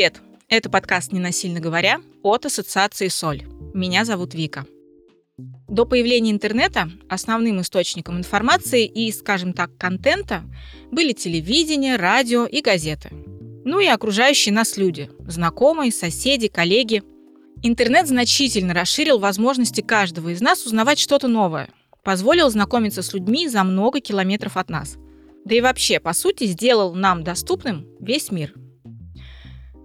Привет! Это подкаст «Ненасильно говоря» от Ассоциации «Соль». Меня зовут Вика. До появления интернета основным источником информации и, скажем так, контента были телевидение, радио и газеты. Ну и окружающие нас люди – знакомые, соседи, коллеги. Интернет значительно расширил возможности каждого из нас узнавать что-то новое, позволил знакомиться с людьми за много километров от нас. Да и вообще, по сути, сделал нам доступным весь мир –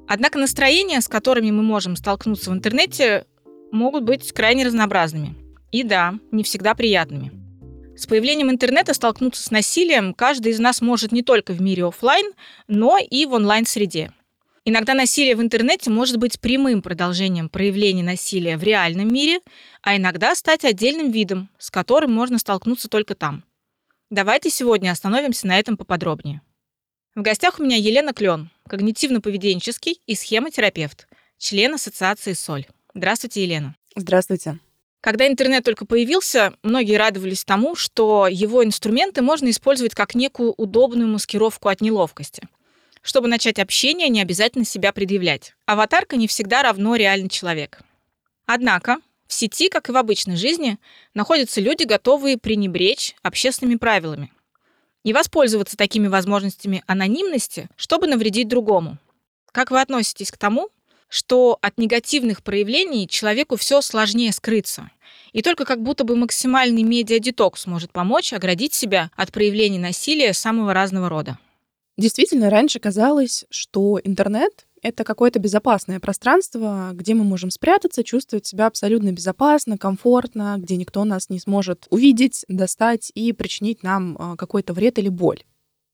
Однако настроения, с которыми мы можем столкнуться в интернете, могут быть крайне разнообразными. И да, не всегда приятными. С появлением интернета столкнуться с насилием каждый из нас может не только в мире офлайн, но и в онлайн-среде. Иногда насилие в интернете может быть прямым продолжением проявления насилия в реальном мире, а иногда стать отдельным видом, с которым можно столкнуться только там. Давайте сегодня остановимся на этом поподробнее. В гостях у меня Елена Клен, когнитивно-поведенческий и схемотерапевт, член Ассоциации «Соль». Здравствуйте, Елена. Здравствуйте. Когда интернет только появился, многие радовались тому, что его инструменты можно использовать как некую удобную маскировку от неловкости. Чтобы начать общение, не обязательно себя предъявлять. Аватарка не всегда равно реальный человек. Однако в сети, как и в обычной жизни, находятся люди, готовые пренебречь общественными правилами, и воспользоваться такими возможностями анонимности, чтобы навредить другому. Как вы относитесь к тому, что от негативных проявлений человеку все сложнее скрыться? И только как будто бы максимальный медиадетокс может помочь оградить себя от проявлений насилия самого разного рода. Действительно, раньше казалось, что интернет это какое-то безопасное пространство, где мы можем спрятаться, чувствовать себя абсолютно безопасно, комфортно, где никто нас не сможет увидеть, достать и причинить нам а, какой-то вред или боль.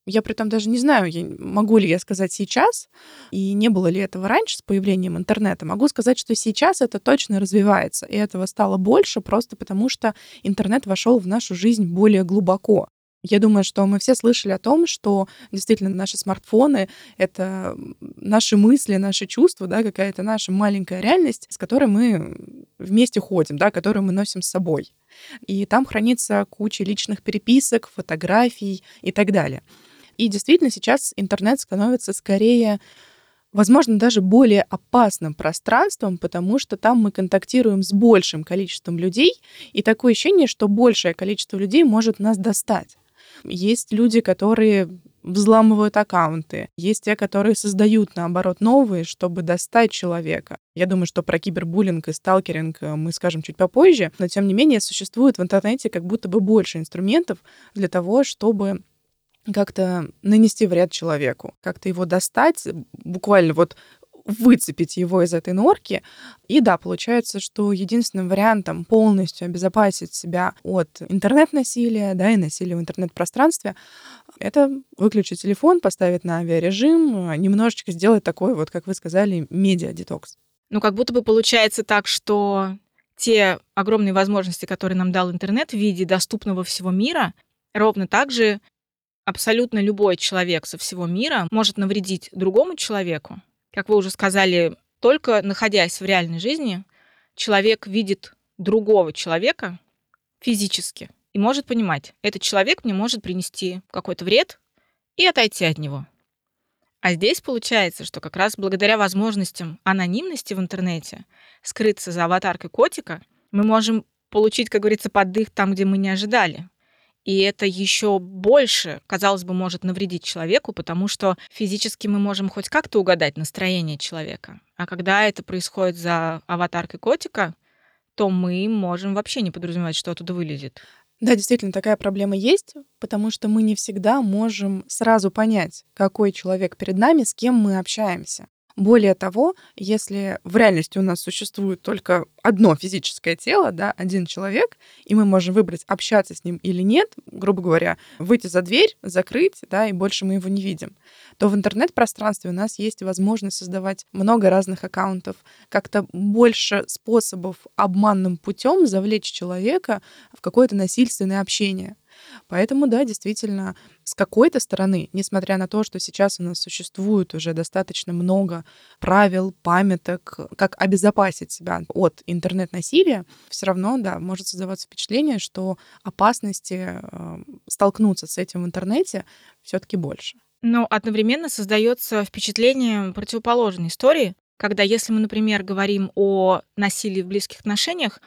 Я при этом даже не знаю, могу ли я сказать сейчас, и не было ли этого раньше с появлением интернета. Могу сказать, что сейчас это точно развивается, и этого стало больше просто потому, что интернет вошел в нашу жизнь более глубоко. Я думаю, что мы все слышали о том, что действительно наши смартфоны — это наши мысли, наши чувства, да, какая-то наша маленькая реальность, с которой мы вместе ходим, да, которую мы носим с собой. И там хранится куча личных переписок, фотографий и так далее. И действительно сейчас интернет становится скорее возможно, даже более опасным пространством, потому что там мы контактируем с большим количеством людей, и такое ощущение, что большее количество людей может нас достать. Есть люди, которые взламывают аккаунты. Есть те, которые создают, наоборот, новые, чтобы достать человека. Я думаю, что про кибербуллинг и сталкеринг э, мы скажем чуть попозже, но тем не менее существует в интернете как будто бы больше инструментов для того, чтобы как-то нанести вред человеку, как-то его достать, буквально вот выцепить его из этой норки. И да, получается, что единственным вариантом полностью обезопасить себя от интернет-насилия, да, и насилия в интернет-пространстве, это выключить телефон, поставить на авиарежим, немножечко сделать такой вот, как вы сказали, медиа-детокс. Ну, как будто бы получается так, что те огромные возможности, которые нам дал интернет в виде доступного всего мира, ровно так же абсолютно любой человек со всего мира может навредить другому человеку, как вы уже сказали, только находясь в реальной жизни, человек видит другого человека физически и может понимать, этот человек мне может принести какой-то вред и отойти от него. А здесь получается, что как раз благодаря возможностям анонимности в интернете скрыться за аватаркой котика, мы можем получить, как говорится, поддых там, где мы не ожидали. И это еще больше, казалось бы, может навредить человеку, потому что физически мы можем хоть как-то угадать настроение человека. А когда это происходит за аватаркой котика, то мы можем вообще не подразумевать, что оттуда вылезет. Да, действительно, такая проблема есть, потому что мы не всегда можем сразу понять, какой человек перед нами, с кем мы общаемся. Более того, если в реальности у нас существует только одно физическое тело, да, один человек, и мы можем выбрать, общаться с ним или нет, грубо говоря, выйти за дверь, закрыть, да, и больше мы его не видим, то в интернет-пространстве у нас есть возможность создавать много разных аккаунтов, как-то больше способов обманным путем завлечь человека в какое-то насильственное общение. Поэтому, да, действительно, с какой-то стороны, несмотря на то, что сейчас у нас существует уже достаточно много правил, памяток, как обезопасить себя от интернет-насилия, все равно, да, может создаваться впечатление, что опасности э, столкнуться с этим в интернете все-таки больше. Но одновременно создается впечатление противоположной истории, когда если мы, например, говорим о насилии в близких отношениях,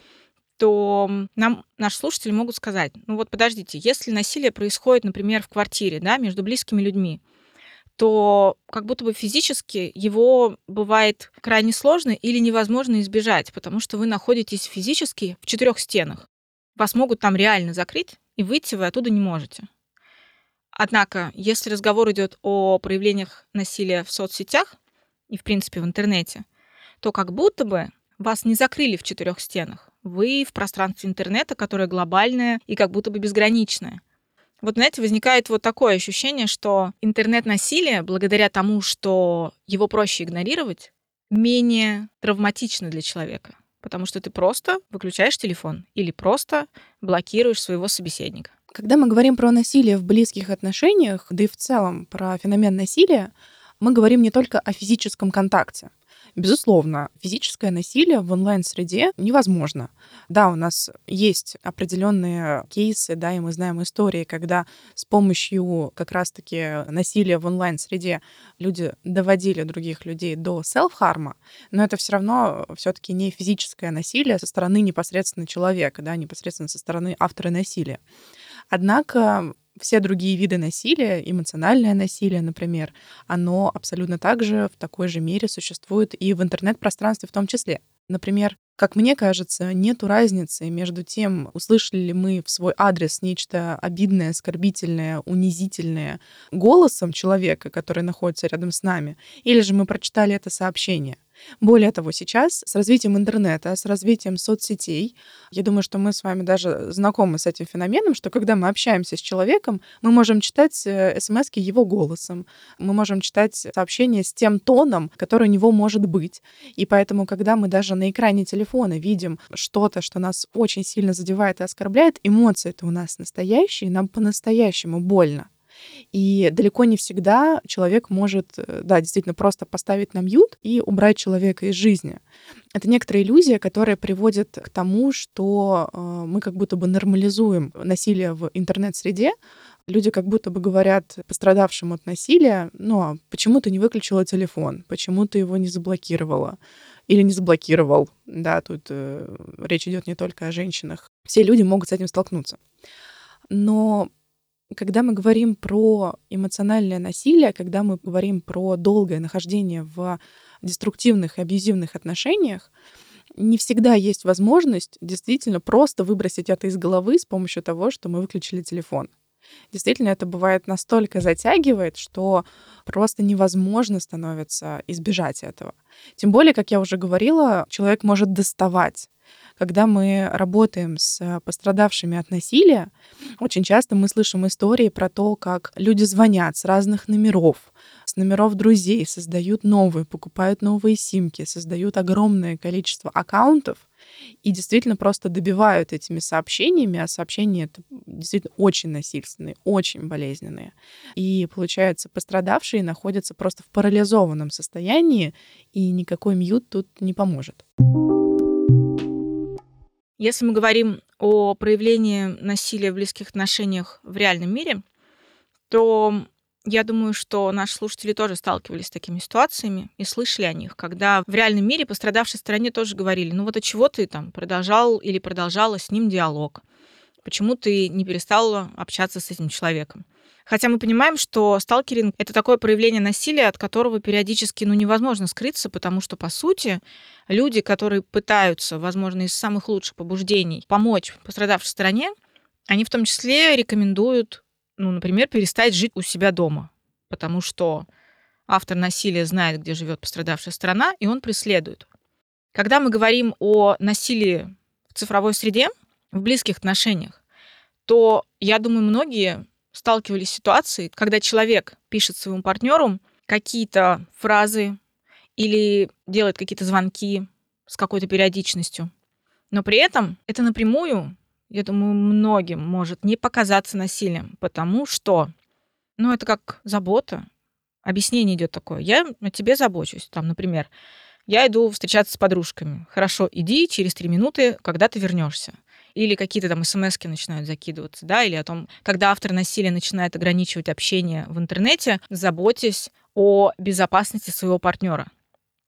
то нам наши слушатели могут сказать, ну вот подождите, если насилие происходит, например, в квартире, да, между близкими людьми, то как будто бы физически его бывает крайне сложно или невозможно избежать, потому что вы находитесь физически в четырех стенах. Вас могут там реально закрыть, и выйти вы оттуда не можете. Однако, если разговор идет о проявлениях насилия в соцсетях и, в принципе, в интернете, то как будто бы вас не закрыли в четырех стенах. Вы в пространстве интернета, которое глобальное и как будто бы безграничное. Вот, знаете, возникает вот такое ощущение, что интернет-насилие, благодаря тому, что его проще игнорировать, менее травматично для человека. Потому что ты просто выключаешь телефон или просто блокируешь своего собеседника. Когда мы говорим про насилие в близких отношениях, да и в целом про феномен насилия, мы говорим не только о физическом контакте. Безусловно, физическое насилие в онлайн-среде невозможно. Да, у нас есть определенные кейсы, да, и мы знаем истории, когда с помощью как раз-таки насилия в онлайн-среде люди доводили других людей до селф-харма, но это все равно все-таки не физическое насилие со стороны непосредственно человека, да, непосредственно со стороны автора насилия. Однако все другие виды насилия, эмоциональное насилие, например, оно абсолютно также в такой же мере существует и в интернет-пространстве в том числе. Например, как мне кажется, нет разницы между тем, услышали ли мы в свой адрес нечто обидное, оскорбительное, унизительное голосом человека, который находится рядом с нами, или же мы прочитали это сообщение. Более того, сейчас с развитием интернета, с развитием соцсетей, я думаю, что мы с вами даже знакомы с этим феноменом, что когда мы общаемся с человеком, мы можем читать э, смс его голосом, мы можем читать сообщения с тем тоном, который у него может быть. И поэтому, когда мы даже на экране телефона видим что-то, что нас очень сильно задевает и оскорбляет, эмоции это у нас настоящие, нам по-настоящему больно. И далеко не всегда человек может, э, да, действительно просто поставить на мьют и убрать человека из жизни. Это некоторая иллюзия, которая приводит к тому, что э, мы как будто бы нормализуем насилие в интернет-среде, Люди как будто бы говорят пострадавшим от насилия, ну, а почему ты не выключила телефон, почему ты его не заблокировала или не заблокировал. Да, тут э, речь идет не только о женщинах. Все люди могут с этим столкнуться. Но когда мы говорим про эмоциональное насилие, когда мы говорим про долгое нахождение в деструктивных и абьюзивных отношениях, не всегда есть возможность действительно просто выбросить это из головы с помощью того, что мы выключили телефон. Действительно, это бывает настолько затягивает, что просто невозможно становится избежать этого. Тем более, как я уже говорила, человек может доставать когда мы работаем с пострадавшими от насилия, очень часто мы слышим истории про то, как люди звонят с разных номеров, с номеров друзей, создают новые, покупают новые симки, создают огромное количество аккаунтов, и действительно просто добивают этими сообщениями, а сообщения это действительно очень насильственные, очень болезненные. И получается, пострадавшие находятся просто в парализованном состоянии, и никакой мьют тут не поможет. Если мы говорим о проявлении насилия в близких отношениях в реальном мире, то я думаю, что наши слушатели тоже сталкивались с такими ситуациями и слышали о них, когда в реальном мире пострадавшей стороне тоже говорили, ну вот от чего ты там продолжал или продолжала с ним диалог, почему ты не перестала общаться с этим человеком. Хотя мы понимаем, что сталкеринг — это такое проявление насилия, от которого периодически ну, невозможно скрыться, потому что, по сути, люди, которые пытаются, возможно, из самых лучших побуждений помочь пострадавшей стороне, они в том числе рекомендуют, ну, например, перестать жить у себя дома, потому что автор насилия знает, где живет пострадавшая сторона, и он преследует. Когда мы говорим о насилии в цифровой среде, в близких отношениях, то, я думаю, многие сталкивались с ситуацией, когда человек пишет своему партнеру какие-то фразы или делает какие-то звонки с какой-то периодичностью. Но при этом это напрямую, я думаю, многим может не показаться насилием, потому что, ну, это как забота. Объяснение идет такое. Я о тебе забочусь. Там, например, я иду встречаться с подружками. Хорошо, иди через три минуты, когда ты вернешься. или какие-то там смс начинают закидываться, да, или о том, когда автор насилия начинает ограничивать общение в интернете, заботьтесь о безопасности своего партнера.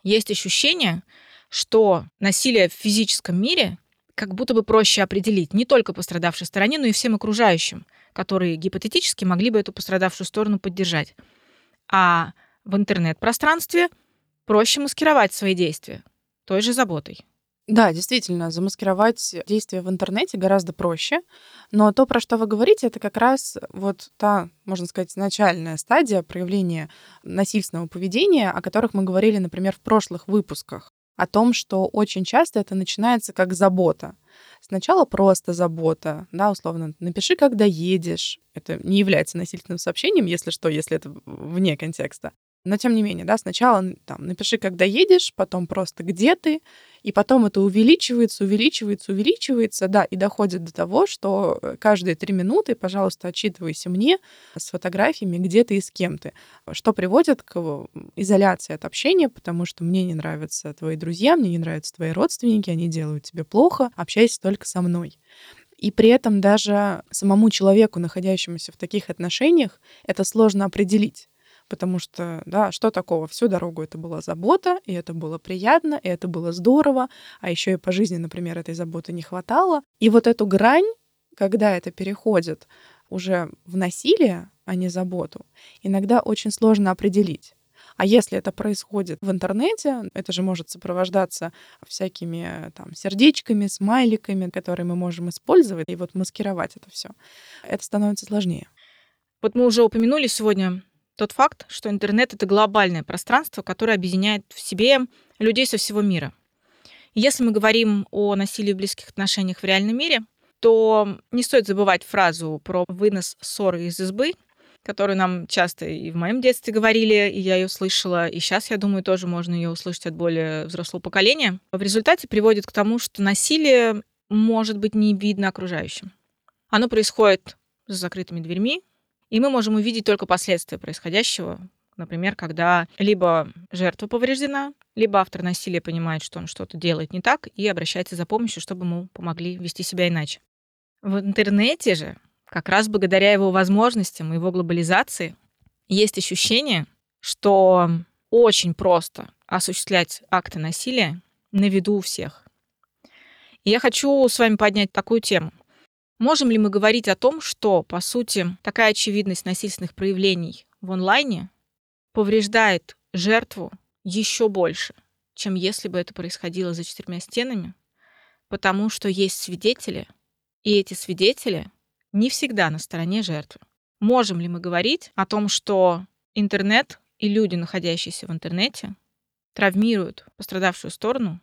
Есть ощущение, что насилие в физическом мире как будто бы проще определить не только пострадавшей стороне, но и всем окружающим, которые гипотетически могли бы эту пострадавшую сторону поддержать. А в интернет-пространстве проще маскировать свои действия той же заботой. Да, действительно, замаскировать действия в интернете гораздо проще. Но то, про что вы говорите, это как раз вот та, можно сказать, начальная стадия проявления насильственного поведения, о которых мы говорили, например, в прошлых выпусках о том, что очень часто это начинается как забота. Сначала просто забота, да, условно, напиши, когда едешь. Это не является насильственным сообщением, если что, если это вне контекста. Но тем не менее, да, сначала там напиши, когда едешь, потом просто где ты, и потом это увеличивается, увеличивается, увеличивается, да, и доходит до того, что э, каждые три минуты, пожалуйста, отчитывайся мне с фотографиями, где ты и с кем ты, что приводит к изоляции от общения, потому что мне не нравятся твои друзья, мне не нравятся твои родственники, они делают тебе плохо, общайся только со мной. И при этом даже самому человеку, находящемуся в таких отношениях, это сложно определить потому что, да, что такого? Всю дорогу это была забота, и это было приятно, и это было здорово, а еще и по жизни, например, этой заботы не хватало. И вот эту грань, когда это переходит уже в насилие, а не заботу, иногда очень сложно определить. А если это происходит в интернете, это же может сопровождаться всякими там сердечками, смайликами, которые мы можем использовать, и вот маскировать это все. Это становится сложнее. Вот мы уже упомянули сегодня тот факт, что интернет — это глобальное пространство, которое объединяет в себе людей со всего мира. Если мы говорим о насилии в близких отношениях в реальном мире, то не стоит забывать фразу про вынос ссоры из избы, которую нам часто и в моем детстве говорили, и я ее слышала, и сейчас, я думаю, тоже можно ее услышать от более взрослого поколения. В результате приводит к тому, что насилие может быть не видно окружающим. Оно происходит за закрытыми дверьми, и мы можем увидеть только последствия происходящего, например, когда либо жертва повреждена, либо автор насилия понимает, что он что-то делает не так и обращается за помощью, чтобы ему помогли вести себя иначе. В интернете же, как раз благодаря его возможностям и его глобализации, есть ощущение, что очень просто осуществлять акты насилия на виду у всех. И я хочу с вами поднять такую тему – Можем ли мы говорить о том, что, по сути, такая очевидность насильственных проявлений в онлайне повреждает жертву еще больше, чем если бы это происходило за четырьмя стенами, потому что есть свидетели, и эти свидетели не всегда на стороне жертвы. Можем ли мы говорить о том, что интернет и люди, находящиеся в интернете, травмируют пострадавшую сторону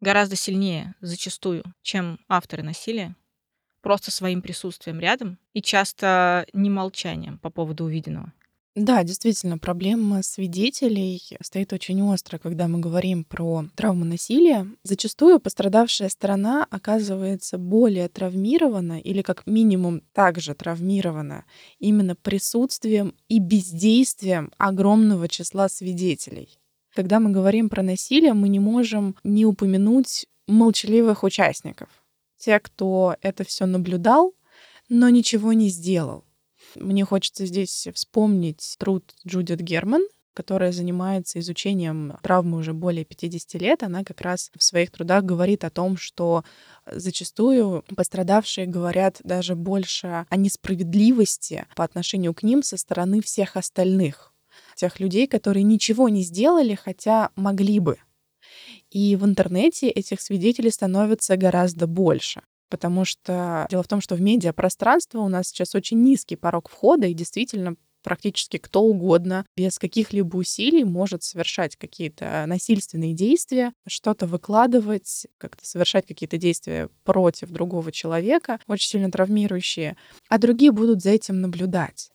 гораздо сильнее зачастую, чем авторы насилия? Просто своим присутствием рядом и часто не молчанием по поводу увиденного. Да, действительно, проблема свидетелей стоит очень остро, когда мы говорим про травму насилия. Зачастую пострадавшая сторона оказывается более травмирована или как минимум также травмирована именно присутствием и бездействием огромного числа свидетелей. Когда мы говорим про насилие, мы не можем не упомянуть молчаливых участников те, кто это все наблюдал, но ничего не сделал. Мне хочется здесь вспомнить труд Джудит Герман, которая занимается изучением травмы уже более 50 лет, она как раз в своих трудах говорит о том, что зачастую пострадавшие говорят даже больше о несправедливости по отношению к ним со стороны всех остальных, тех людей, которые ничего не сделали, хотя могли бы. И в интернете этих свидетелей становится гораздо больше. Потому что дело в том, что в медиапространство у нас сейчас очень низкий порог входа, и действительно практически кто угодно без каких-либо усилий может совершать какие-то насильственные действия, что-то выкладывать, как-то совершать какие-то действия против другого человека, очень сильно травмирующие, а другие будут за этим наблюдать.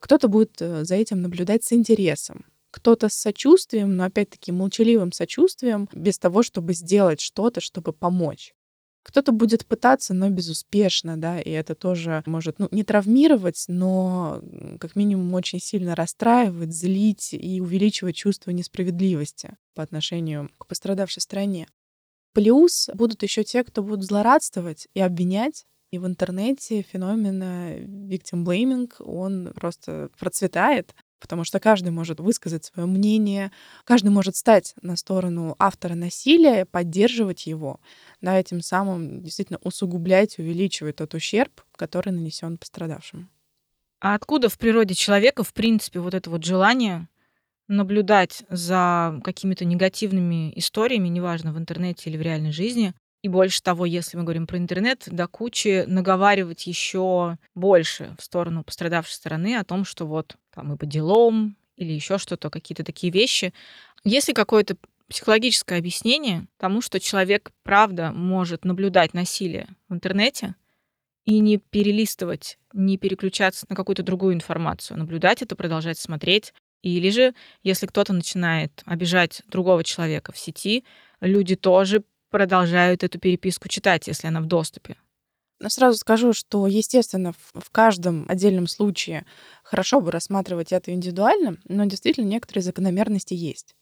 Кто-то будет э, за этим наблюдать с интересом, кто-то с сочувствием, но опять-таки молчаливым сочувствием, без того, чтобы сделать что-то, чтобы помочь. Кто-то будет пытаться, но безуспешно, да, и это тоже может, ну, не травмировать, но как минимум очень сильно расстраивать, злить и увеличивать чувство несправедливости по отношению к пострадавшей стране. Плюс будут еще те, кто будут злорадствовать и обвинять. И в интернете феномен victim blaming, он просто процветает, потому что каждый может высказать свое мнение, каждый может стать на сторону автора насилия, поддерживать его, да, и тем самым действительно усугублять, увеличивать тот ущерб, который нанесен пострадавшему. А откуда в природе человека, в принципе, вот это вот желание наблюдать за какими-то негативными историями, неважно, в интернете или в реальной жизни, и больше того, если мы говорим про интернет, до кучи наговаривать еще больше в сторону пострадавшей стороны о том, что вот там и по делам или еще что-то, какие-то такие вещи. Если какое-то психологическое объяснение тому, что человек, правда, может наблюдать насилие в интернете и не перелистывать, не переключаться на какую-то другую информацию, наблюдать это, продолжать смотреть. Или же, если кто-то начинает обижать другого человека в сети, люди тоже продолжают эту переписку читать, если она в доступе. Но сразу скажу, что, естественно, в каждом отдельном случае хорошо бы рассматривать это индивидуально, но действительно некоторые закономерности есть.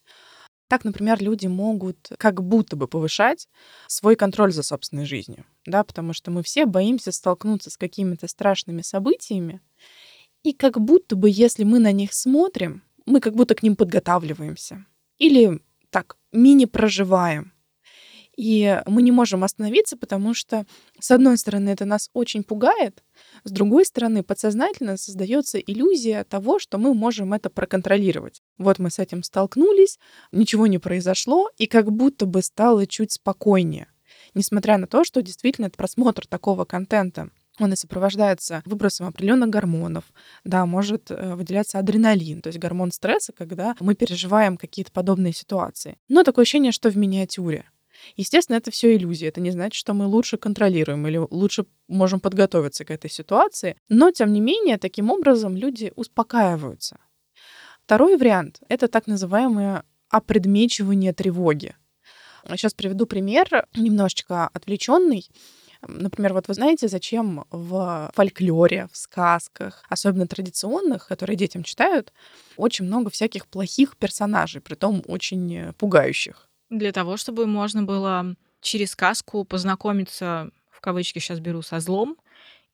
Так, например, люди могут как будто бы повышать свой контроль за собственной жизнью, да, потому что мы все боимся столкнуться с какими-то страшными событиями, и как будто бы, если мы на них смотрим, мы как будто к ним подготавливаемся. Или так, мини-проживаем и мы не можем остановиться, потому что, с одной стороны, это нас очень пугает, с другой стороны, подсознательно создается иллюзия того, что мы можем это проконтролировать. Вот мы с этим столкнулись, ничего не произошло, и как будто бы стало чуть спокойнее. Несмотря на то, что действительно просмотр такого контента он и сопровождается выбросом определенных гормонов, да, может э, выделяться адреналин, то есть гормон стресса, когда мы переживаем какие-то подобные ситуации. Но такое ощущение, что в миниатюре. Естественно, это все иллюзия. Это не значит, что мы лучше контролируем или лучше можем подготовиться к этой ситуации. Но, тем не менее, таким образом люди успокаиваются. Второй вариант — это так называемое опредмечивание тревоги. Сейчас приведу пример, немножечко отвлеченный. Например, вот вы знаете, зачем в фольклоре, в сказках, особенно традиционных, которые детям читают, очень много всяких плохих персонажей, при том очень пугающих. Для того, чтобы можно было через сказку познакомиться, в кавычки сейчас беру, со злом,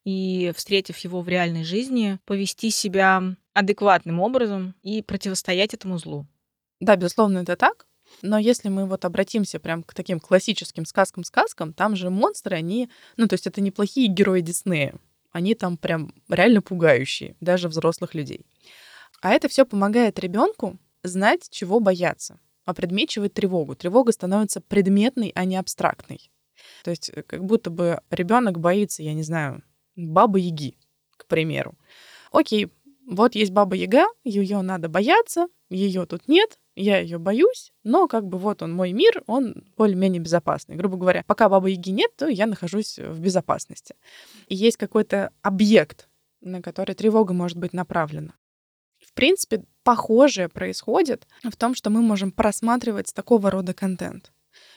и, встретив его в реальной жизни, повести себя адекватным образом и противостоять этому злу. Да, безусловно, это так. Но если мы вот обратимся прям к таким классическим сказкам-сказкам, там же монстры, они, ну, то есть это неплохие герои Диснея. Они там прям реально пугающие, даже взрослых людей. А это все помогает ребенку знать, чего бояться опредмечивает тревогу. Тревога становится предметной, а не абстрактной. То есть э, как будто бы ребенок боится, я не знаю, бабы-яги, к примеру. Окей, вот есть баба Яга, ее надо бояться, ее тут нет, я ее боюсь, но как бы вот он мой мир, он более-менее безопасный. Грубо говоря, пока бабы Яги нет, то я нахожусь в безопасности. И есть какой-то объект, на который тревога может быть направлена. В принципе, похожее происходит в том, что мы можем просматривать такого рода контент.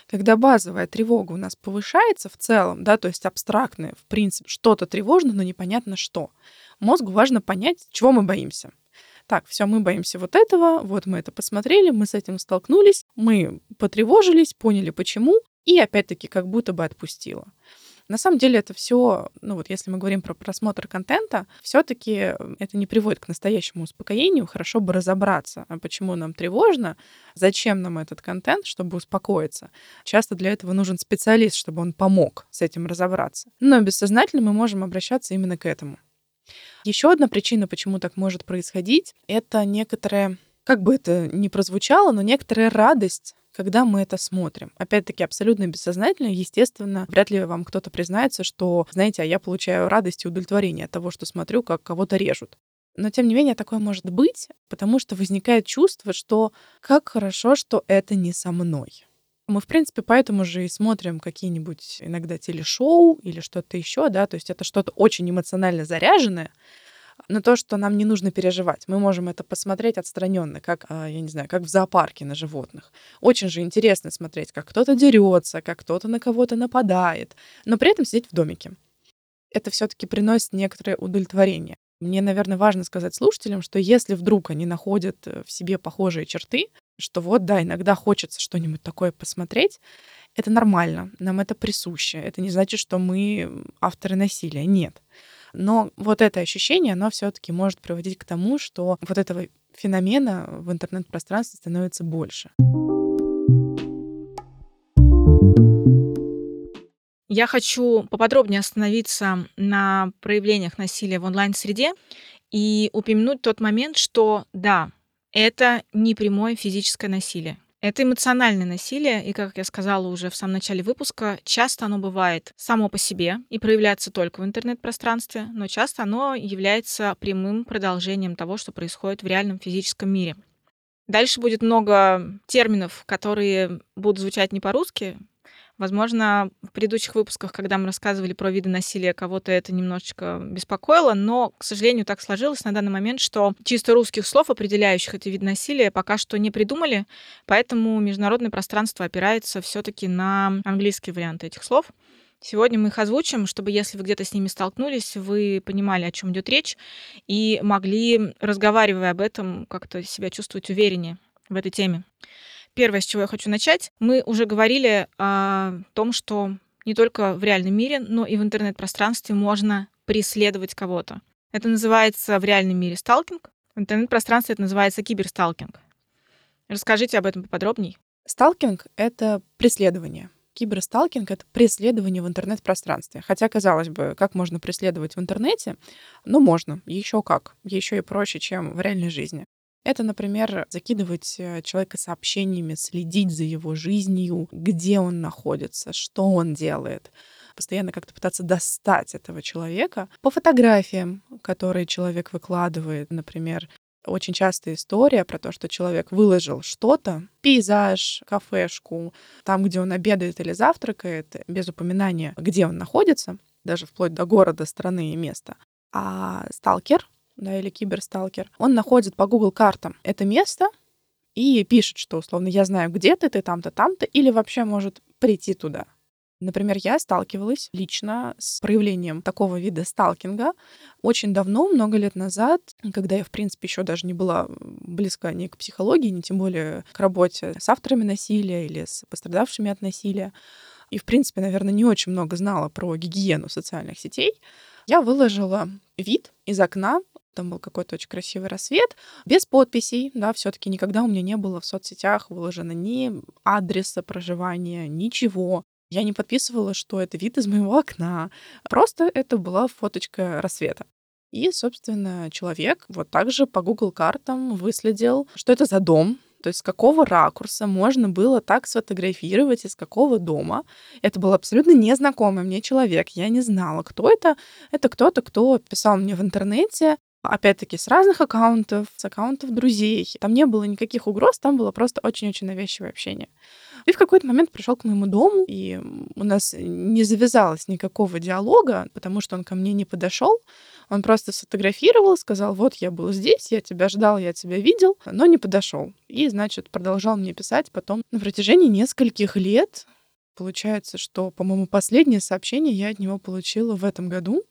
Когда базовая тревога у нас повышается в целом, да, то есть абстрактная, в принципе, что-то тревожно, но непонятно что, мозгу важно понять, чего мы боимся. Так, все, мы боимся вот этого, вот мы это посмотрели, мы с этим столкнулись, мы потревожились, поняли почему, и опять-таки как будто бы отпустило. На самом деле это все, ну вот если мы говорим про просмотр контента, все-таки это не приводит к настоящему успокоению. Хорошо бы разобраться, а почему нам тревожно, зачем нам этот контент, чтобы успокоиться. Часто для этого нужен специалист, чтобы он помог с этим разобраться. Но бессознательно мы можем обращаться именно к этому. Еще одна причина, почему так может происходить, это некоторая, как бы это ни прозвучало, но некоторая радость когда мы это смотрим. Опять-таки, абсолютно бессознательно, естественно, вряд ли вам кто-то признается, что, знаете, а я получаю радость и удовлетворение от того, что смотрю, как кого-то режут. Но, тем не менее, такое может быть, потому что возникает чувство, что как хорошо, что это не со мной. Мы, в принципе, поэтому же и смотрим какие-нибудь иногда телешоу или что-то еще, да, то есть это что-то очень эмоционально заряженное, но то, что нам не нужно переживать. Мы можем это посмотреть отстраненно, как, а, я не знаю, как в зоопарке на животных. Очень же интересно смотреть, как кто-то дерется, как кто-то на кого-то нападает, но при этом сидеть в домике. Это все-таки приносит некоторое удовлетворение. Мне, наверное, важно сказать слушателям, что если вдруг они находят э, в себе похожие черты, что вот, да, иногда хочется что-нибудь такое посмотреть, это нормально, нам это присуще. Это не значит, что мы авторы насилия. Нет. Но вот это ощущение, оно все-таки может приводить к тому, что вот этого феномена в интернет-пространстве становится больше. Я хочу поподробнее остановиться на проявлениях насилия в онлайн-среде и упомянуть тот момент, что да, это не прямое физическое насилие. Это эмоциональное насилие, и, как я сказала уже в самом начале выпуска, часто оно бывает само по себе и проявляется только в интернет-пространстве, но часто оно является прямым продолжением того, что происходит в реальном физическом мире. Дальше будет много терминов, которые будут звучать не по-русски, Возможно, в предыдущих выпусках, когда мы рассказывали про виды насилия, кого-то это немножечко беспокоило, но, к сожалению, так сложилось на данный момент, что чисто русских слов, определяющих эти виды насилия, пока что не придумали, поэтому международное пространство опирается все-таки на английские варианты этих слов. Сегодня мы их озвучим, чтобы, если вы где-то с ними столкнулись, вы понимали, о чем идет речь, и могли, разговаривая об этом, как-то себя чувствовать увереннее в этой теме. Первое, с чего я хочу начать, мы уже говорили о том, что не только в реальном мире, но и в интернет-пространстве можно преследовать кого-то. Это называется в реальном мире сталкинг, в интернет-пространстве это называется киберсталкинг. Расскажите об этом поподробней. Сталкинг — это преследование. Киберсталкинг — это преследование в интернет-пространстве. Хотя, казалось бы, как можно преследовать в интернете? Ну, можно. Еще как. Еще и проще, чем в реальной жизни. Это, например, закидывать э, человека сообщениями, следить за его жизнью, где он находится, что он делает постоянно как-то пытаться достать этого человека по фотографиям, которые человек выкладывает, например, очень частая история про то, что человек выложил что-то, пейзаж, кафешку, там, где он обедает или завтракает, без упоминания, где он находится, даже вплоть до города, страны и места. А сталкер да, или киберсталкер, он находит по Google картам это место и пишет, что, условно, я знаю, где ты, ты там-то, там-то, или вообще может прийти туда. Например, я сталкивалась лично с проявлением такого вида сталкинга очень давно, много лет назад, когда я, в принципе, еще даже не была близка ни к психологии, ни тем более к работе с авторами насилия или с пострадавшими от насилия. И, в принципе, наверное, не очень много знала про гигиену социальных сетей. Я выложила вид из окна там был какой-то очень красивый рассвет, без подписей, да, все таки никогда у меня не было в соцсетях выложено ни адреса проживания, ничего. Я не подписывала, что это вид из моего окна. Просто это была фоточка рассвета. И, собственно, человек вот также по Google картам выследил, что это за дом, то есть с какого ракурса можно было так сфотографировать, из какого дома. Это был абсолютно незнакомый мне человек. Я не знала, кто это. Это кто-то, кто писал мне в интернете, опять-таки, с разных аккаунтов, с аккаунтов друзей. Там не было никаких угроз, там было просто очень-очень навязчивое общение. И в какой-то момент пришел к моему дому, и у нас не завязалось никакого диалога, потому что он ко мне не подошел. Он просто сфотографировал, сказал, вот я был здесь, я тебя ждал, я тебя видел, но не подошел. И, значит, продолжал мне писать потом на протяжении нескольких лет. Получается, что, по-моему, последнее сообщение я от него получила в этом году,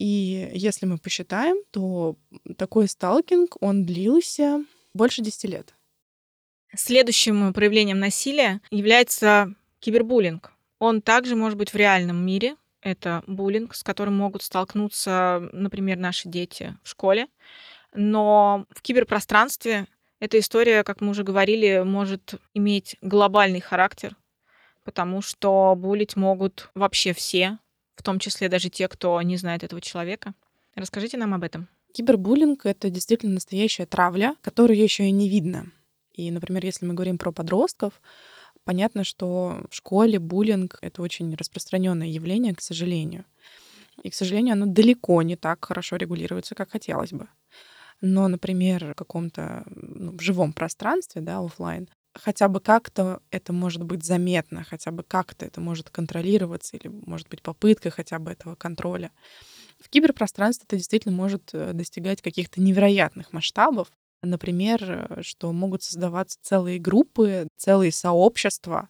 и если мы посчитаем, то такой сталкинг, он длился больше 10 лет. Следующим проявлением насилия является кибербуллинг. Он также может быть в реальном мире. Это буллинг, с которым могут столкнуться, например, наши дети в школе. Но в киберпространстве эта история, как мы уже говорили, может иметь глобальный характер, потому что булить могут вообще все, в том числе даже те, кто не знает этого человека. Расскажите нам об этом. Кибербуллинг — это действительно настоящая травля, которую еще и не видно. И, например, если мы говорим про подростков, понятно, что в школе буллинг — это очень распространенное явление, к сожалению. И, к сожалению, оно далеко не так хорошо регулируется, как хотелось бы. Но, например, в каком-то ну, в живом пространстве, да, офлайн, хотя бы как-то это может быть заметно, хотя бы как-то это может контролироваться, или может быть попытка хотя бы этого контроля. В киберпространстве это действительно может э, достигать каких-то невероятных масштабов. Например, э, что могут создаваться целые группы, целые сообщества,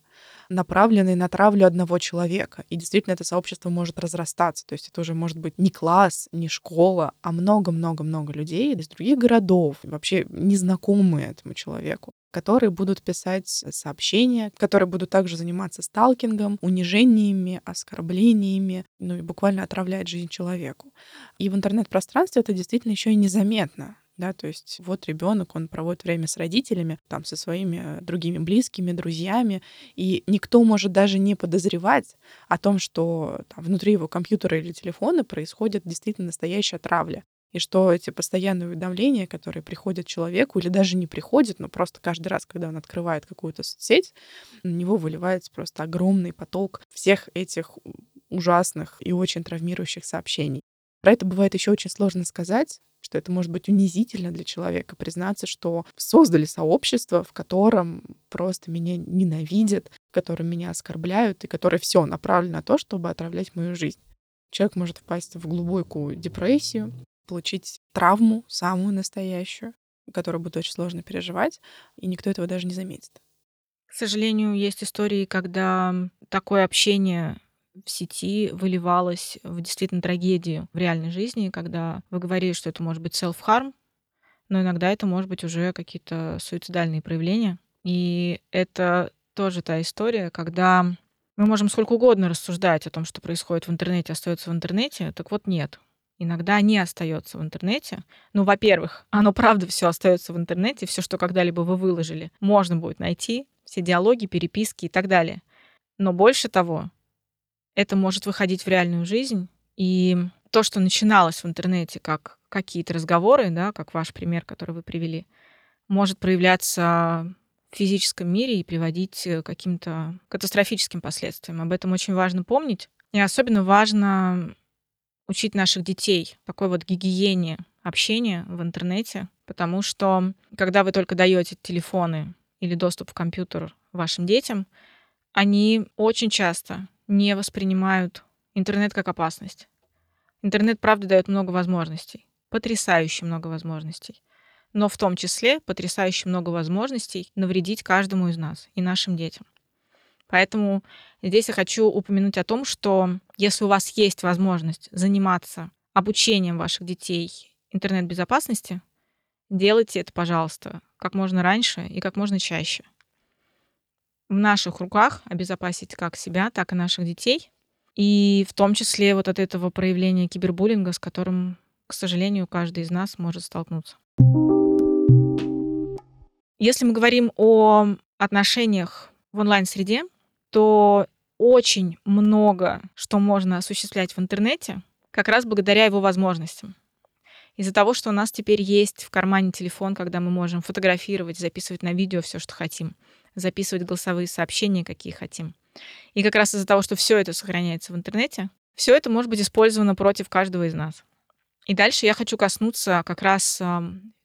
направленный на травлю одного человека. И действительно это сообщество может разрастаться. То есть это уже может быть не класс, не школа, а много-много-много людей из других городов, вообще незнакомые этому человеку которые будут писать сообщения, которые будут также заниматься сталкингом, унижениями, оскорблениями, ну и буквально отравлять жизнь человеку. И в интернет-пространстве это действительно еще и незаметно да, то есть вот ребенок, он проводит время с родителями, там, со своими э, другими близкими, друзьями, и никто может даже не подозревать о том, что там, внутри его компьютера или телефона происходит действительно настоящая травля. И что эти постоянные уведомления, которые приходят человеку или даже не приходят, но просто каждый раз, когда он открывает какую-то соцсеть, на него выливается просто огромный поток всех этих ужасных и очень травмирующих сообщений. Про это бывает еще очень сложно сказать, что это может быть унизительно для человека признаться, что создали сообщество, в котором просто меня ненавидят, в котором меня оскорбляют и которое все направлено на то, чтобы отравлять мою жизнь. Человек может впасть в глубокую депрессию, получить травму, самую настоящую, которую будет очень сложно переживать, и никто этого даже не заметит. К сожалению, есть истории, когда такое общение в сети выливалось в действительно трагедию в реальной жизни, когда вы говорили, что это может быть self-harm, но иногда это может быть уже какие-то суицидальные проявления. И это тоже та история, когда мы можем сколько угодно рассуждать о том, что происходит в интернете, остается в интернете. Так вот, нет. Иногда не остается в интернете. Ну, во-первых, оно правда все остается в интернете, все, что когда-либо вы выложили, можно будет найти, все диалоги, переписки и так далее. Но больше того, это может выходить в реальную жизнь. И то, что начиналось в интернете как какие-то разговоры, да, как ваш пример, который вы привели, может проявляться в физическом мире и приводить к каким-то катастрофическим последствиям. Об этом очень важно помнить. И особенно важно учить наших детей такой вот гигиене общения в интернете, потому что когда вы только даете телефоны или доступ в компьютер вашим детям, они очень часто не воспринимают интернет как опасность. Интернет, правда, дает много возможностей, потрясающе много возможностей, но в том числе потрясающе много возможностей навредить каждому из нас и нашим детям. Поэтому здесь я хочу упомянуть о том, что если у вас есть возможность заниматься обучением ваших детей интернет-безопасности, делайте это, пожалуйста, как можно раньше и как можно чаще в наших руках обезопасить как себя, так и наших детей. И в том числе вот от этого проявления кибербуллинга, с которым, к сожалению, каждый из нас может столкнуться. Если мы говорим о отношениях в онлайн-среде, то очень много что можно осуществлять в интернете, как раз благодаря его возможностям. Из-за того, что у нас теперь есть в кармане телефон, когда мы можем фотографировать, записывать на видео все, что хотим — записывать голосовые сообщения, какие хотим. И как раз из-за того, что все это сохраняется в интернете, все это может быть использовано против каждого из нас. И дальше я хочу коснуться как раз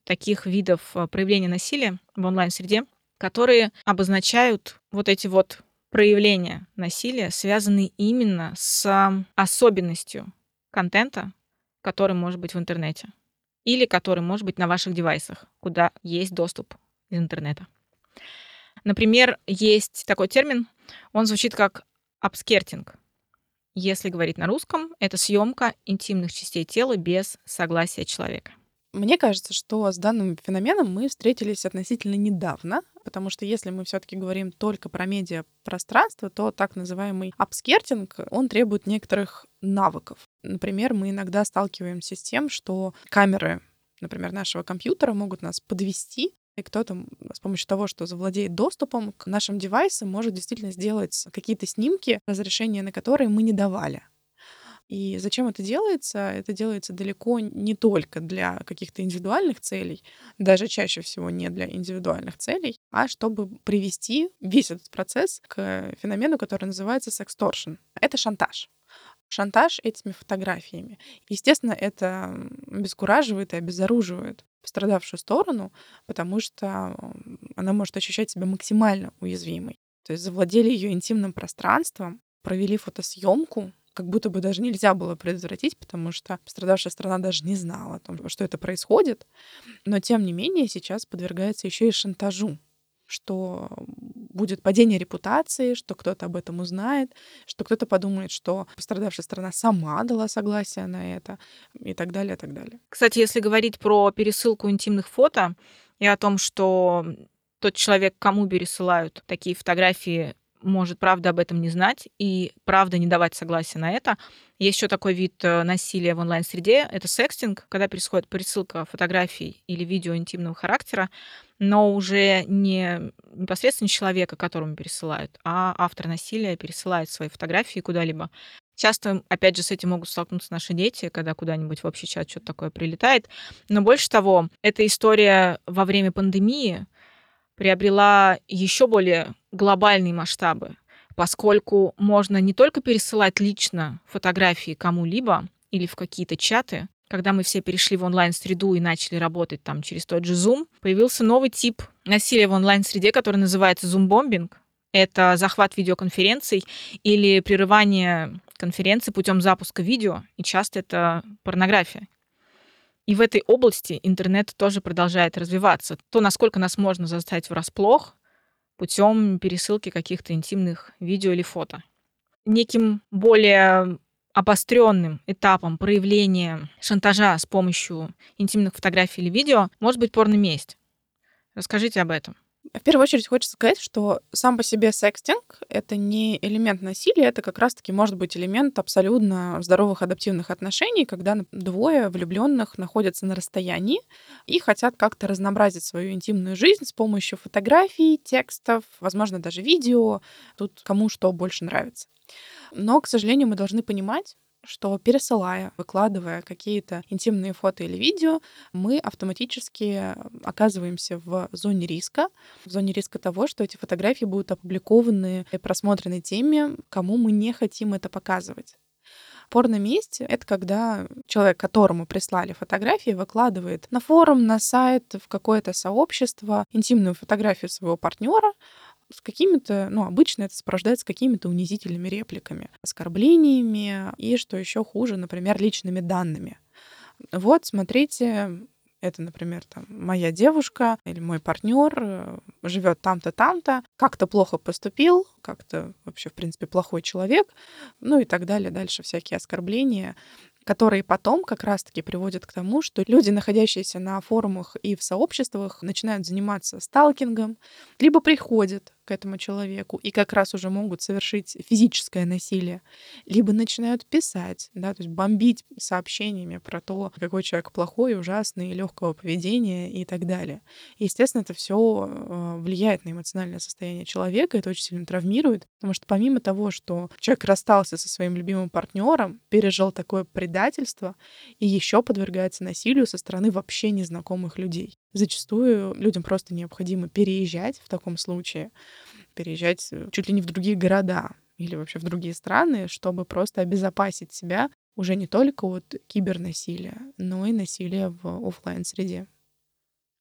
таких видов э, проявления насилия в онлайн-среде, которые обозначают вот эти вот проявления насилия, связанные именно с особенностью контента, который может быть в интернете или который может быть на ваших девайсах, куда есть доступ из интернета. Например, есть такой термин, он звучит как upskirting. Если говорить на русском, это съемка интимных частей тела без согласия человека. Мне кажется, что с данным феноменом мы встретились относительно недавно, потому что если мы все-таки говорим только про медиапространство, то так называемый upskirting, он требует некоторых навыков. Например, мы иногда сталкиваемся с тем, что камеры например, нашего компьютера могут нас подвести и кто-то с помощью того, что завладеет доступом к нашим девайсам, может действительно сделать какие-то снимки, разрешения на которые мы не давали. И зачем это делается? Это делается далеко не только для каких-то индивидуальных целей, даже чаще всего не для индивидуальных целей, а чтобы привести весь этот процесс к феномену, который называется сексторшн. Это шантаж шантаж этими фотографиями. Естественно, это обескураживает и обезоруживает пострадавшую сторону, потому что она может ощущать себя максимально уязвимой. То есть завладели ее интимным пространством, провели фотосъемку, как будто бы даже нельзя было предотвратить, потому что пострадавшая сторона даже не знала о том, что это происходит. Но тем не менее сейчас подвергается еще и шантажу, что будет падение репутации, что кто-то об этом узнает, что кто-то подумает, что пострадавшая сторона сама дала согласие на это и так далее, и так далее. Кстати, если говорить про пересылку интимных фото и о том, что тот человек, кому пересылают такие фотографии, может правда об этом не знать и правда не давать согласия на это. Есть еще такой вид э, насилия в онлайн-среде, это секстинг, когда происходит пересылка фотографий или видео интимного характера, но уже не непосредственно человека, которому пересылают, а автор насилия пересылает свои фотографии куда-либо. Часто, опять же, с этим могут столкнуться наши дети, когда куда-нибудь в общий чат что-то такое прилетает. Но больше того, эта история во время пандемии приобрела еще более глобальные масштабы, поскольку можно не только пересылать лично фотографии кому-либо или в какие-то чаты, когда мы все перешли в онлайн-среду и начали работать там через тот же Zoom, появился новый тип насилия в онлайн-среде, который называется зумбомбинг. Это захват видеоконференций или прерывание конференции путем запуска видео, и часто это порнография. И в этой области интернет тоже продолжает развиваться. То, насколько нас можно застать врасплох путем пересылки каких-то интимных видео или фото. Неким более обостренным этапом проявления шантажа с помощью интимных фотографий или видео может быть порно месть. Расскажите об этом. В первую очередь хочется сказать, что сам по себе секстинг — это не элемент насилия, это как раз-таки может быть элемент абсолютно здоровых адаптивных отношений, когда двое влюбленных находятся на расстоянии и хотят как-то разнообразить свою интимную жизнь с помощью фотографий, текстов, возможно, даже видео. Тут кому что больше нравится. Но, к сожалению, мы должны понимать, что пересылая, выкладывая какие-то интимные фото или видео, мы автоматически оказываемся в зоне риска, в зоне риска того, что эти фотографии будут опубликованы и просмотрены теми, кому мы не хотим это показывать. Порно-месть — это когда человек, которому прислали фотографии, выкладывает на форум, на сайт, в какое-то сообщество интимную фотографию своего партнера, с какими-то, ну, обычно это сопровождается какими-то унизительными репликами, оскорблениями и, что еще хуже, например, личными данными. Вот, смотрите, это, например, там, моя девушка или мой партнер э, живет там-то, там-то, как-то плохо поступил, как-то вообще, в принципе, плохой человек, ну и так далее. Дальше всякие оскорбления которые потом как раз-таки приводят к тому, что люди, находящиеся на форумах и в сообществах, начинают заниматься сталкингом, либо приходят к этому человеку и как раз уже могут совершить физическое насилие, либо начинают писать, да, то есть бомбить сообщениями про то, какой человек плохой, ужасный, легкого поведения и так далее. Естественно, это все э, влияет на эмоциональное состояние человека, это очень сильно травмирует, потому что помимо того, что человек расстался со своим любимым партнером, пережил такое предательство и еще подвергается насилию со стороны вообще незнакомых людей. Зачастую людям просто необходимо переезжать в таком случае, переезжать э, чуть ли не в другие города или вообще в другие страны, чтобы просто обезопасить себя уже не только от кибернасилия, но и насилия в офлайн среде.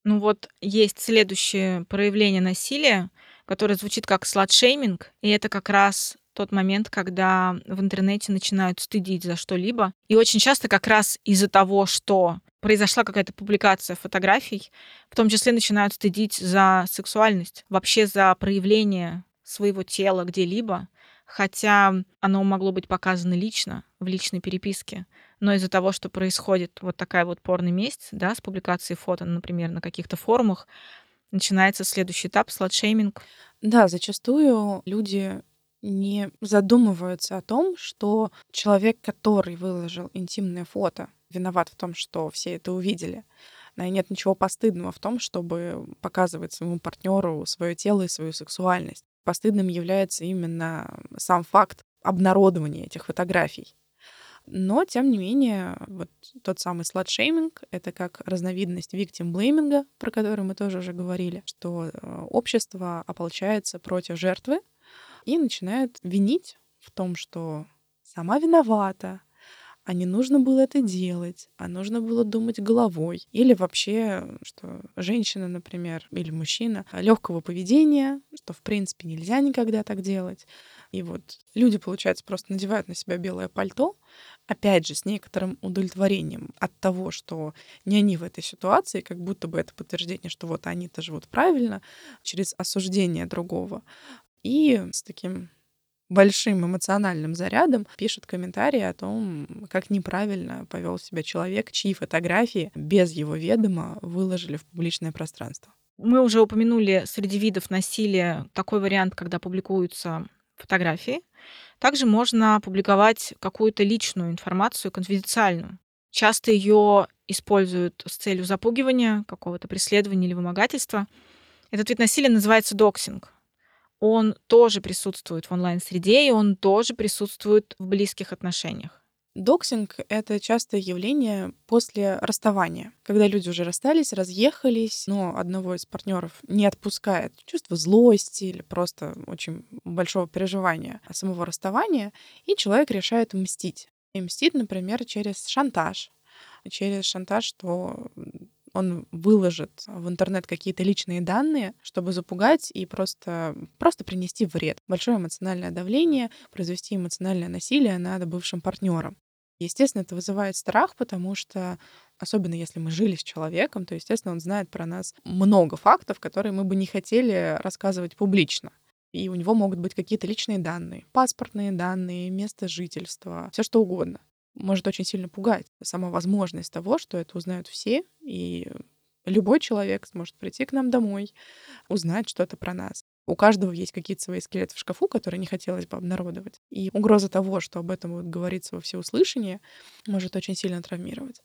Ну вот есть следующее проявление насилия, которое звучит как сладшейминг, и это как раз тот момент, когда в интернете начинают стыдить за что-либо. И очень часто как раз из-за того, что произошла какая-то публикация фотографий, в том числе начинают стыдить за сексуальность, вообще за проявление своего тела где-либо, хотя оно могло быть показано лично, в личной переписке. Но из-за того, что происходит вот такая вот порный месть, да, с публикацией фото, например, на каких-то форумах, начинается следующий этап — сладшейминг. Да, зачастую люди не задумываются о том, что человек, который выложил интимное фото, виноват в том, что все это увидели. И нет ничего постыдного в том, чтобы показывать своему партнеру свое тело и свою сексуальность. Постыдным является именно сам факт обнародования этих фотографий. Но, тем не менее, вот тот самый сладшейминг — это как разновидность виктим-блейминга, про который мы тоже уже говорили, что э, общество ополчается против жертвы и начинает винить в том, что сама виновата, а не нужно было это делать, а нужно было думать головой. Или вообще, что женщина, например, или мужчина легкого поведения, что в принципе нельзя никогда так делать. И вот люди, получается, просто надевают на себя белое пальто, опять же, с некоторым удовлетворением от того, что не они в этой ситуации, как будто бы это подтверждение, что вот они-то живут правильно, через осуждение другого. И с таким большим эмоциональным зарядом пишут комментарии о том, как неправильно повел себя человек, чьи фотографии без его ведома выложили в публичное пространство. Мы уже упомянули среди видов насилия такой вариант, когда публикуются фотографии. Также можно публиковать какую-то личную информацию, конфиденциальную. Часто ее используют с целью запугивания, какого-то преследования или вымогательства. Этот вид насилия называется доксинг. Он тоже присутствует в онлайн-среде, и он тоже присутствует в близких отношениях. Доксинг — это частое явление после расставания, когда люди уже расстались, разъехались, но одного из партнеров не отпускает чувство злости или просто очень большого переживания самого расставания, и человек решает мстить. И мстит, например, через шантаж. Через шантаж, что он выложит в интернет какие-то личные данные, чтобы запугать и просто, просто принести вред. Большое эмоциональное давление, произвести эмоциональное насилие над бывшим партнером. Естественно, это вызывает страх, потому что, особенно если мы жили с человеком, то, естественно, он знает про нас много фактов, которые мы бы не хотели рассказывать публично. И у него могут быть какие-то личные данные, паспортные данные, место жительства, все что угодно. Может очень сильно пугать сама возможность того, что это узнают все, и любой человек сможет прийти к нам домой, узнать что-то про нас. У каждого есть какие-то свои скелеты в шкафу, которые не хотелось бы обнародовать. И угроза того, что об этом будет говориться во всеуслышание, может очень сильно травмировать.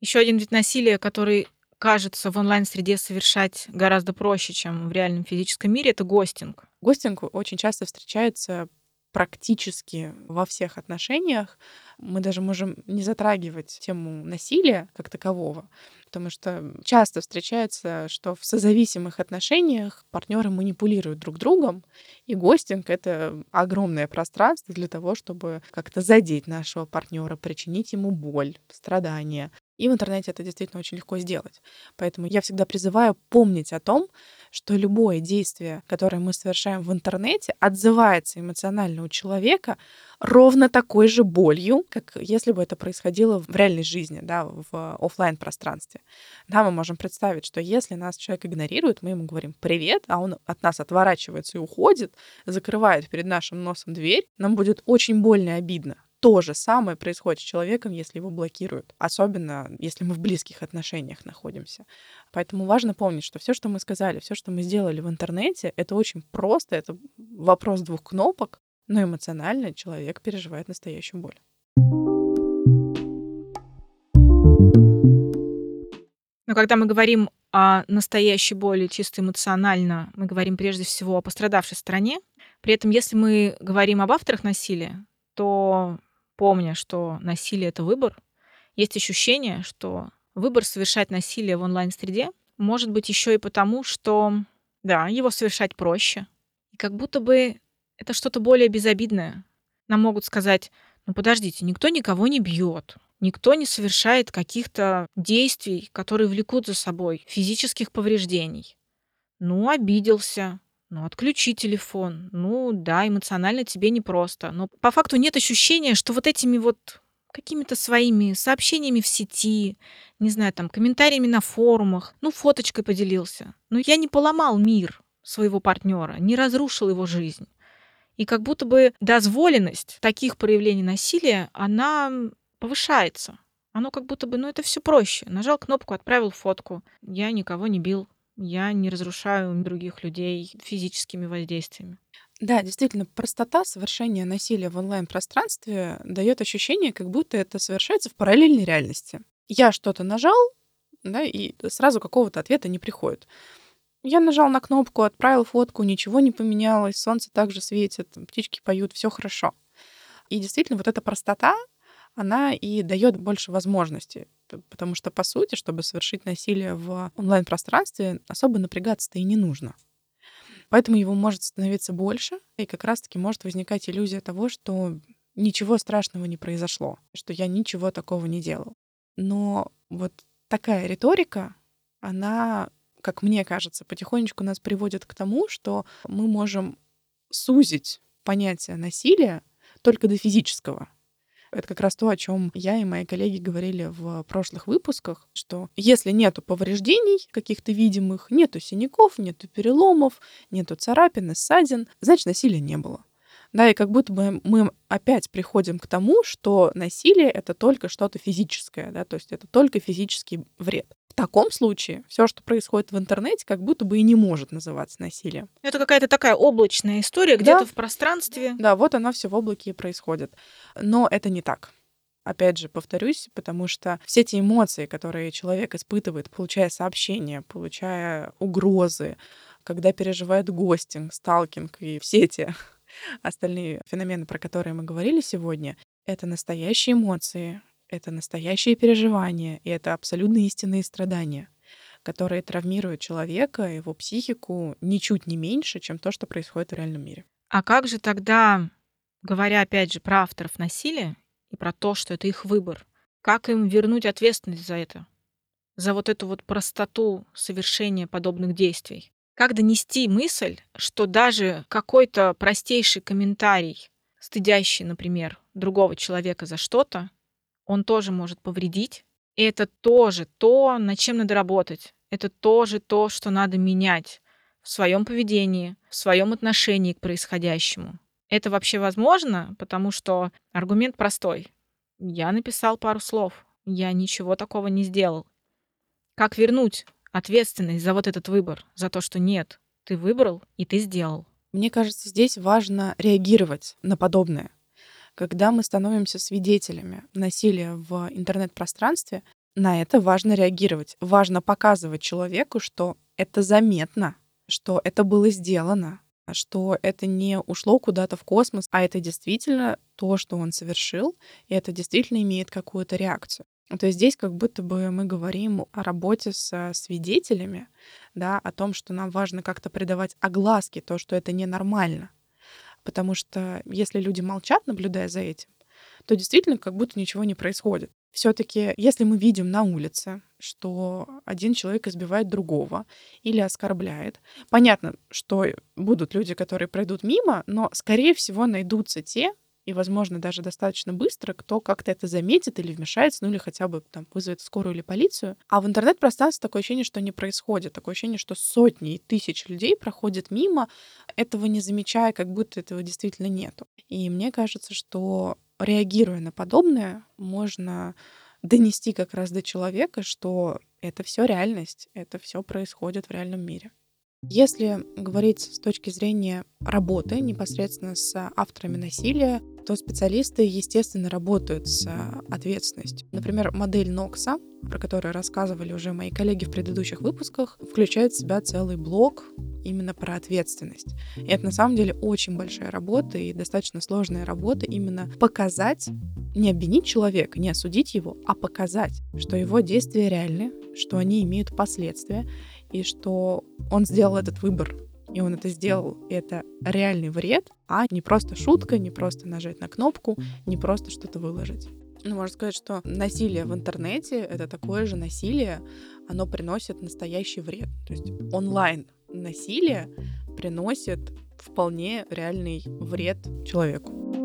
Еще один вид насилия, который кажется в онлайн-среде совершать гораздо проще, чем в реальном физическом мире, это гостинг. Гостинг очень часто встречается практически во всех отношениях. Мы даже можем не затрагивать тему насилия как такового, потому что часто встречается, что в созависимых отношениях партнеры манипулируют друг другом, и гостинг — это огромное пространство для того, чтобы как-то задеть нашего партнера, причинить ему боль, страдания. И в интернете это действительно очень легко сделать. Поэтому я всегда призываю помнить о том, что любое действие, которое мы совершаем в интернете, отзывается эмоционально у человека ровно такой же болью, как если бы это происходило в реальной жизни, да, в офлайн пространстве. Да, мы можем представить, что если нас человек игнорирует, мы ему говорим «привет», а он от нас отворачивается и уходит, закрывает перед нашим носом дверь, нам будет очень больно и обидно. То же самое происходит с человеком, если его блокируют, особенно если мы в близких отношениях находимся. Поэтому важно помнить, что все, что мы сказали, все, что мы сделали в интернете, это очень просто, это вопрос двух кнопок, но эмоционально человек переживает настоящую боль. Но когда мы говорим о настоящей боли чисто эмоционально, мы говорим прежде всего о пострадавшей стороне. При этом, если мы говорим об авторах насилия, то помня, что насилие — это выбор, есть ощущение, что выбор совершать насилие в онлайн-среде может быть еще и потому, что, да, его совершать проще. И как будто бы это что-то более безобидное. Нам могут сказать, ну подождите, никто никого не бьет, никто не совершает каких-то действий, которые влекут за собой физических повреждений. Ну, обиделся, ну, отключи телефон. Ну, да, эмоционально тебе непросто. Но по факту нет ощущения, что вот этими вот какими-то своими сообщениями в сети, не знаю, там, комментариями на форумах, ну, фоточкой поделился. Но я не поломал мир своего партнера, не разрушил его жизнь. И как будто бы дозволенность таких проявлений насилия, она повышается. Оно как будто бы, ну, это все проще. Нажал кнопку, отправил фотку. Я никого не бил, я не разрушаю других людей физическими воздействиями. Да, действительно, простота совершения насилия в онлайн-пространстве дает ощущение, как будто это совершается в параллельной реальности. Я что-то нажал, да, и сразу какого-то ответа не приходит. Я нажал на кнопку, отправил фотку, ничего не поменялось, солнце также светит, птички поют, все хорошо. И действительно, вот эта простота, она и дает больше возможностей. Потому что, по сути, чтобы совершить насилие в онлайн-пространстве, особо напрягаться-то и не нужно. Поэтому его может становиться больше, и как раз-таки может возникать иллюзия того, что ничего страшного не произошло, что я ничего такого не делал. Но вот такая риторика, она, как мне кажется, потихонечку нас приводит к тому, что мы можем сузить понятие насилия только до физического. Это как раз то, о чем я и мои коллеги говорили в прошлых выпусках, что если нету повреждений каких-то видимых, нету синяков, нету переломов, нету царапин и ссадин, значит, насилия не было. Да, и как будто бы мы опять приходим к тому, что насилие — это только что-то физическое, да, то есть это только физический вред. В таком случае все, что происходит в интернете, как будто бы и не может называться насилием. Это какая-то такая облачная история где-то да. в пространстве. Да, вот она все в облаке и происходит. Но это не так. Опять же, повторюсь, потому что все эти эмоции, которые человек испытывает, получая сообщения, получая угрозы, когда переживает гостинг, сталкинг и все эти остальные феномены, про которые мы говорили сегодня, это настоящие эмоции, это настоящие переживания, и это абсолютно истинные страдания, которые травмируют человека, его психику ничуть не меньше, чем то, что происходит в реальном мире. А как же тогда, говоря опять же про авторов насилия и про то, что это их выбор, как им вернуть ответственность за это? За вот эту вот простоту совершения подобных действий? Как донести мысль, что даже какой-то простейший комментарий, стыдящий, например, другого человека за что-то, он тоже может повредить. И это тоже то, над чем надо работать. Это тоже то, что надо менять в своем поведении, в своем отношении к происходящему. Это вообще возможно, потому что аргумент простой. Я написал пару слов, я ничего такого не сделал. Как вернуть ответственность за вот этот выбор, за то, что нет, ты выбрал и ты сделал. Мне кажется, здесь важно реагировать на подобное. Когда мы становимся свидетелями насилия в интернет-пространстве, на это важно реагировать. Важно показывать человеку, что это заметно, что это было сделано, что это не ушло куда-то в космос, а это действительно то, что он совершил, и это действительно имеет какую-то реакцию. То есть здесь как будто бы мы говорим о работе с свидетелями, да, о том, что нам важно как-то придавать огласки то, что это ненормально. Потому что если люди молчат, наблюдая за этим, то действительно как будто ничего не происходит. Все-таки, если мы видим на улице, что один человек избивает другого или оскорбляет, понятно, что будут люди, которые пройдут мимо, но, скорее всего, найдутся те, и, возможно, даже достаточно быстро, кто как-то это заметит или вмешается, ну или хотя бы там вызовет скорую или полицию. А в интернет-пространстве такое ощущение, что не происходит. Такое ощущение, что сотни и тысячи людей проходят мимо, этого не замечая, как будто этого действительно нету. И мне кажется, что реагируя на подобное, можно донести как раз до человека, что это все реальность, это все происходит в реальном мире. Если говорить с точки зрения работы непосредственно с авторами насилия, то специалисты, естественно, работают с ответственностью. Например, модель Нокса, про которую рассказывали уже мои коллеги в предыдущих выпусках, включает в себя целый блок именно про ответственность. И это на самом деле очень большая работа и достаточно сложная работа именно показать, не обвинить человека, не осудить его, а показать, что его действия реальны, что они имеют последствия, и что он сделал этот выбор, и он это сделал, и это реальный вред, а не просто шутка, не просто нажать на кнопку, не просто что-то выложить. Ну, можно сказать, что насилие в интернете — это такое же насилие, оно приносит настоящий вред. То есть онлайн насилие приносит вполне реальный вред человеку.